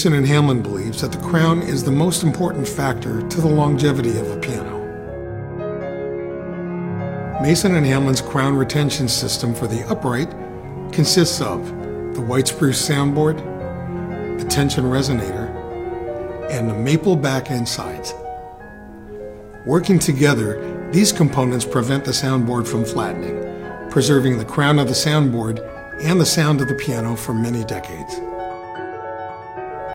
Mason and Hamlin believes that the crown is the most important factor to the longevity of a piano. Mason and Hamlin's crown retention system for the upright consists of the white spruce soundboard, the tension resonator, and the maple back and sides. Working together, these components prevent the soundboard from flattening, preserving the crown of the soundboard and the sound of the piano for many decades.